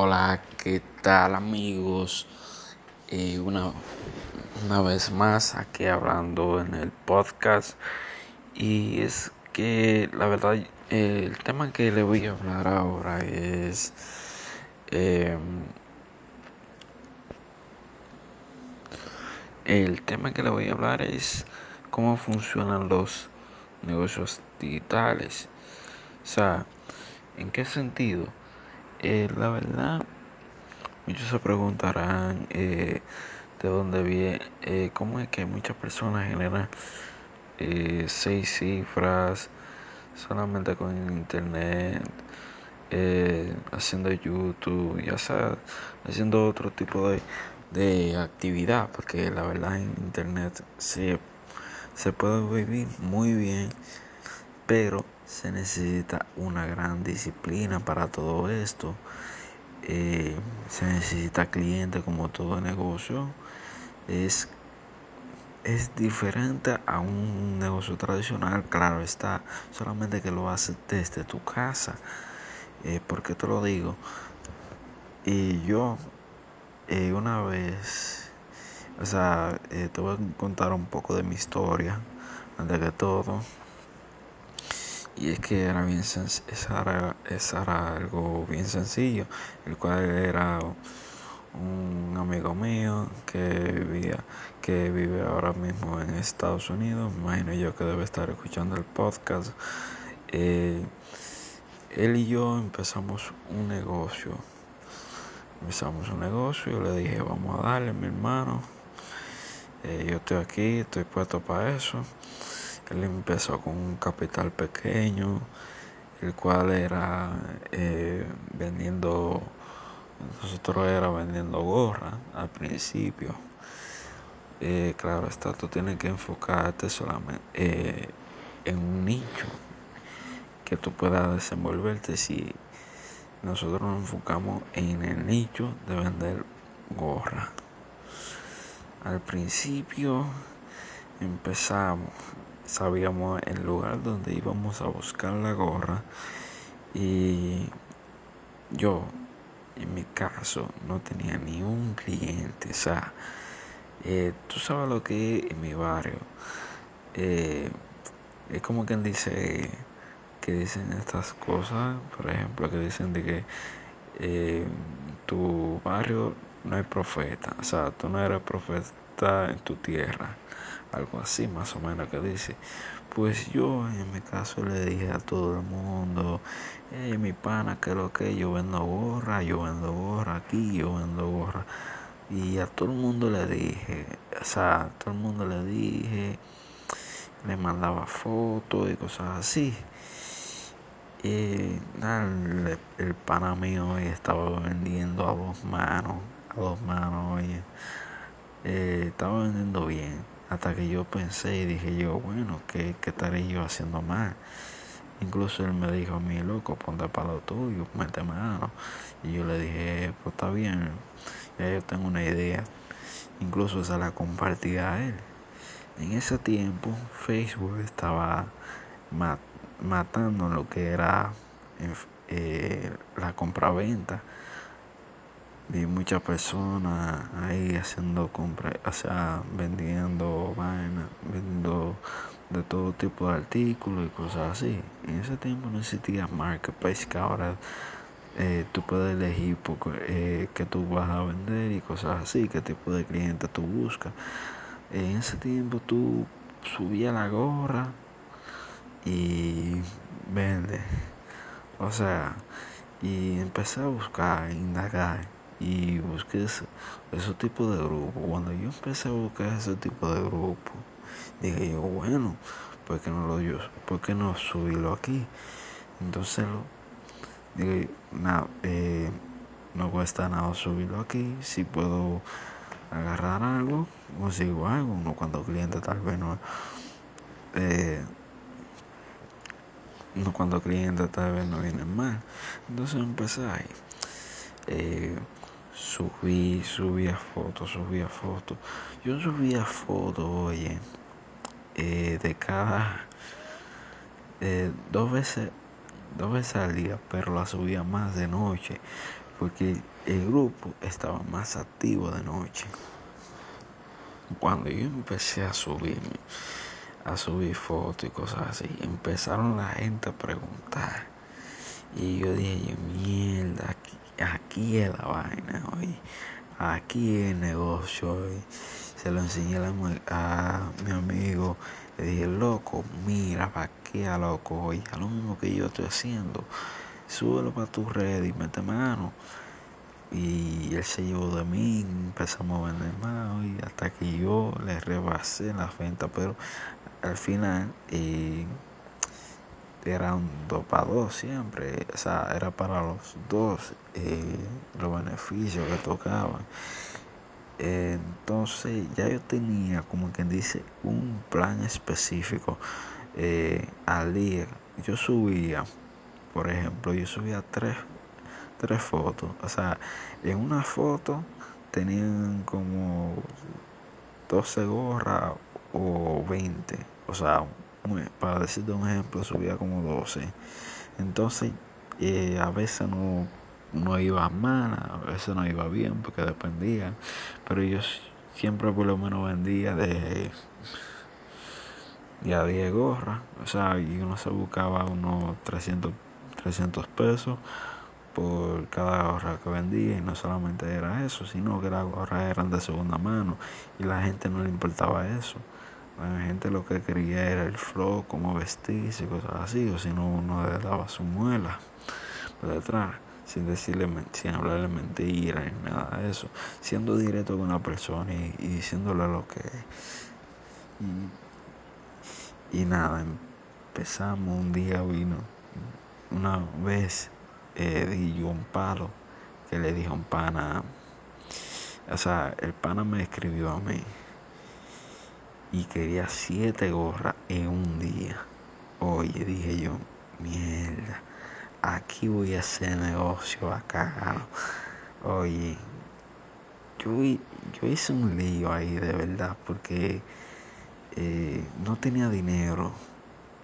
Hola, ¿qué tal amigos? Eh, una, una vez más aquí hablando en el podcast. Y es que la verdad el tema que le voy a hablar ahora es em, el tema que le voy a hablar es cómo funcionan los negocios digitales. O sea en qué sentido eh, la verdad, muchos se preguntarán eh, de dónde viene, eh, cómo es que muchas personas generan seis cifras solamente con internet, haciendo YouTube, ya sea haciendo otro tipo de, de actividad, porque la verdad en internet se, se puede vivir muy bien, pero se necesita una gran disciplina para todo esto. Eh, se necesita cliente como todo negocio. Es, es diferente a un negocio tradicional, claro está, solamente que lo haces desde tu casa. Eh, ¿Por qué te lo digo? Y yo eh, una vez, o sea, eh, te voy a contar un poco de mi historia, antes que todo. Y es que era bien era, algo bien sencillo, el cual era un amigo mío que vivía, que vive ahora mismo en Estados Unidos, imagino yo que debe estar escuchando el podcast. Eh, él y yo empezamos un negocio. Empezamos un negocio, yo le dije, vamos a darle, mi hermano. Eh, yo estoy aquí, estoy puesto para eso. Él empezó con un capital pequeño, el cual era eh, vendiendo, nosotros era vendiendo gorra al principio. Eh, claro, está, tú tienes que enfocarte solamente eh, en un nicho que tú puedas desenvolverte. Si nosotros nos enfocamos en el nicho de vender gorra. Al principio empezamos sabíamos el lugar donde íbamos a buscar la gorra y yo en mi caso no tenía ni un cliente o sea eh, tú sabes lo que es en mi barrio eh, es como quien dice que dicen estas cosas por ejemplo que dicen de que eh, tu barrio no hay profeta o sea tú no eres profeta en tu tierra algo así más o menos que dice. Pues yo en mi caso le dije a todo el mundo, hey, mi pana, que lo que yo vendo gorra, yo vendo gorra aquí, yo vendo gorra. Y a todo el mundo le dije, o sea, a todo el mundo le dije, le mandaba fotos y cosas así. Y el, el pana mío estaba vendiendo a dos manos, a dos manos, oye. Eh, estaba vendiendo bien hasta que yo pensé y dije yo, bueno, ¿qué, qué estaré yo haciendo mal? Incluso él me dijo a mí, loco, ponte para lo tuyo, mete mano. Y yo le dije, pues está bien, ya yo tengo una idea. Incluso se la compartí a él. En ese tiempo Facebook estaba matando lo que era eh, la compraventa vi muchas personas ahí haciendo compras, o sea, vendiendo vainas, vendiendo de todo tipo de artículos y cosas así. En ese tiempo no existía marketplace que ahora eh, tú puedes elegir eh, qué tú vas a vender y cosas así, qué tipo de cliente tú buscas. En ese tiempo tú subías la gorra y vende. O sea, y empecé a buscar, indagar y busqué ese, tipo de grupo. Cuando yo empecé a buscar ese tipo de grupo, dije yo, bueno, ¿por qué no lo yo, por qué no subirlo aquí? Entonces lo, dije, nada, eh, no cuesta nada subirlo aquí, si puedo agarrar algo, consigo algo, uno cuando cliente tal vez no eh, no cuando cliente tal vez no vienen mal. Entonces empecé ahí. Eh, subí, subía fotos, subía fotos. Yo subía fotos, oye, eh, de cada eh, dos veces, dos veces al día, pero la subía más de noche. porque el grupo estaba más activo de noche. Cuando yo empecé a subirme, a subir fotos y cosas así, empezaron la gente a preguntar. Y yo dije, mierda, aquí, es la vaina hoy. Aquí es el negocio hoy. Se lo enseñé a, mi amigo. Le dije, loco, mira, a loco, hoy a lo mismo que yo estoy haciendo. Súbelo para tu red y mete mano. Y él se llevó de mí, empezamos a vender más y hasta que yo le rebasé la venta, pero al final eh, era un 2 para 2 siempre, o sea, era para los dos eh, los beneficios que tocaban. entonces ya yo tenía, como quien dice, un plan específico eh, al día. Yo subía, por ejemplo, yo subía tres tres fotos. O sea, en una foto tenían como 12 gorras o 20. O sea, para decirte un ejemplo, subía como 12. Entonces, eh, a veces no, no iba mal, a veces no iba bien, porque dependía. Pero yo siempre por lo menos vendía de, de a 10 gorras. O sea, y uno se buscaba unos 300, 300 pesos por cada gorra que vendía y no solamente era eso, sino que las gorras eran de segunda mano y la gente no le importaba eso. La gente lo que quería era el flow, cómo vestirse y cosas así, o si no uno le daba su muela por detrás, sin decirle, sin hablarle mentiras ni nada de eso, siendo directo con la persona y, diciéndole lo que y, y nada, empezamos un día vino una vez eh, di yo un palo que le dije a un pana. O sea, el pana me escribió a mí y quería siete gorras en un día. Oye, dije yo, mierda, aquí voy a hacer negocio acá. Oye, yo, yo hice un lío ahí de verdad porque eh, no tenía dinero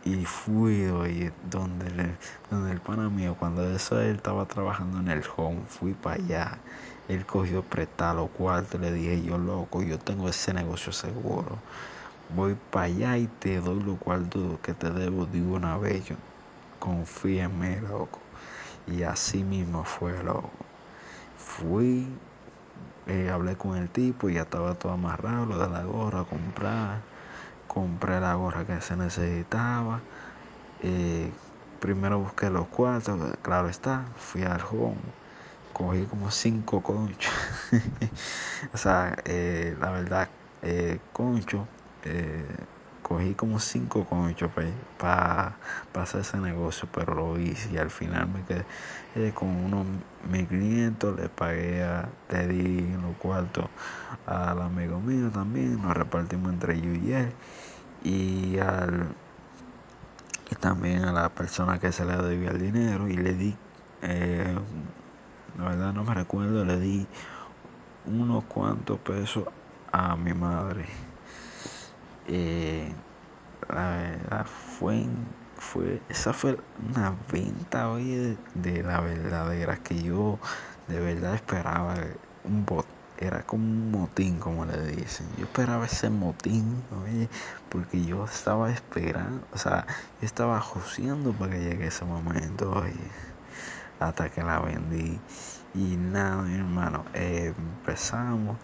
y fui hoy donde, donde el pana mío, cuando eso él estaba trabajando en el home, fui para allá. Él cogió prestado los cuartos, le dije yo, loco, yo tengo ese negocio seguro. Voy para allá y te doy los cuartos que te debo de una vez. Yo, confía en mí, loco. Y así mismo fue, loco. Fui, eh, hablé con el tipo, y ya estaba todo amarrado, lo de la gorra, comprar compré la gorra que se necesitaba. Eh, primero busqué los cuartos, claro está, fui al home, cogí como cinco conchos. o sea, eh, la verdad, eh, concho, cogí como cinco conchos para hacer ese negocio, pero lo hice y al final me quedé con unos 1500, le pagué, a, le di los cuartos al amigo mío también, nos repartimos entre yo y él y al y también a la persona que se le debía el dinero y le di eh, la verdad no me recuerdo le di unos cuantos pesos a mi madre eh, la verdad fue fue esa fue una venta oye de, la verdadera que yo de verdad esperaba un bot era como un motín, como le dicen. Yo esperaba ese motín, porque yo estaba esperando, o sea, yo estaba joseando para que llegue ese momento, oye, hasta que la vendí. Y nada, mi hermano, empezamos,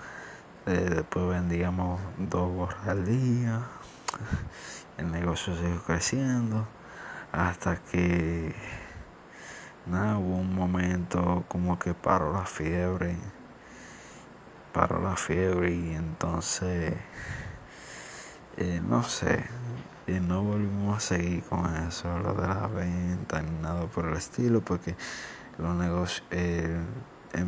eh, después vendíamos dos gorras al día, el negocio siguió creciendo, hasta que, nada, hubo un momento como que paró la fiebre. Paró la fiebre y entonces eh, no sé y no volvimos a seguir con eso lo de la venta ni nada por el estilo porque los negocios eh, em,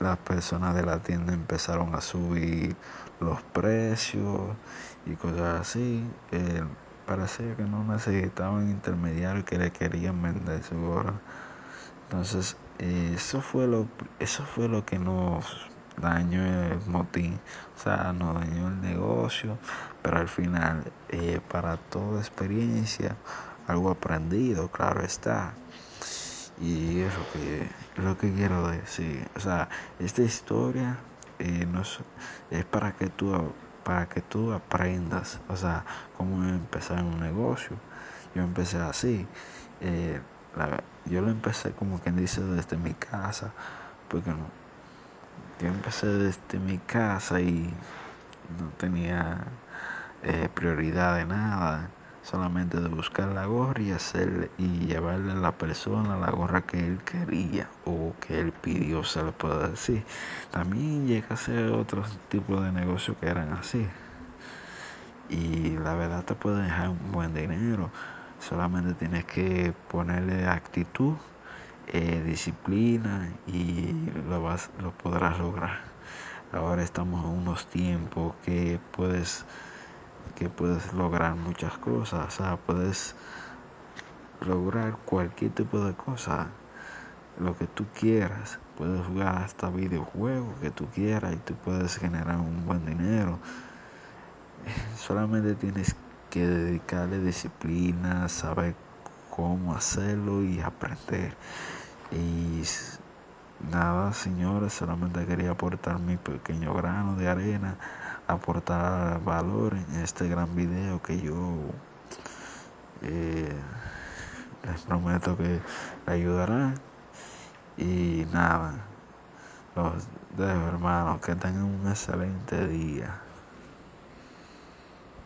las personas de la tienda empezaron a subir los precios y cosas así. Eh, parecía que no necesitaban intermediarios que le querían vender su hora entonces eso fue lo eso fue lo que nos dañó el motín, o sea, no dañó el negocio, pero al final, eh, para toda experiencia, algo aprendido, claro está. Y es lo que, lo que quiero decir. O sea, esta historia eh, es, para que tú para que tú aprendas, o sea, cómo empezar un negocio. Yo empecé así. Eh, yo lo empecé como quien dice desde mi casa, porque no, yo empecé desde mi casa y no tenía eh, prioridad de nada solamente de buscar la gorra y hacerle y llevarle a la persona la gorra que él quería o que él pidió, se le puede decir. También llega a ser otros tipos de negocios que eran así. Y la verdad te puede dejar un buen dinero. Solamente tienes que ponerle actitud, eh, disciplina y lo, vas, lo podrás lograr. Ahora estamos en unos tiempos que puedes que puedes lograr muchas cosas, o sea, puedes lograr cualquier tipo de cosa, lo que tú quieras, puedes jugar hasta videojuegos que tú quieras y tú puedes generar un buen dinero. Solamente tienes que dedicarle disciplina, saber cómo hacerlo y aprender. Y nada, señores, solamente quería aportar mi pequeño grano de arena aportar valor en este gran video que yo eh, les prometo que ayudará. Y nada los dejo hermanos que tengan un excelente día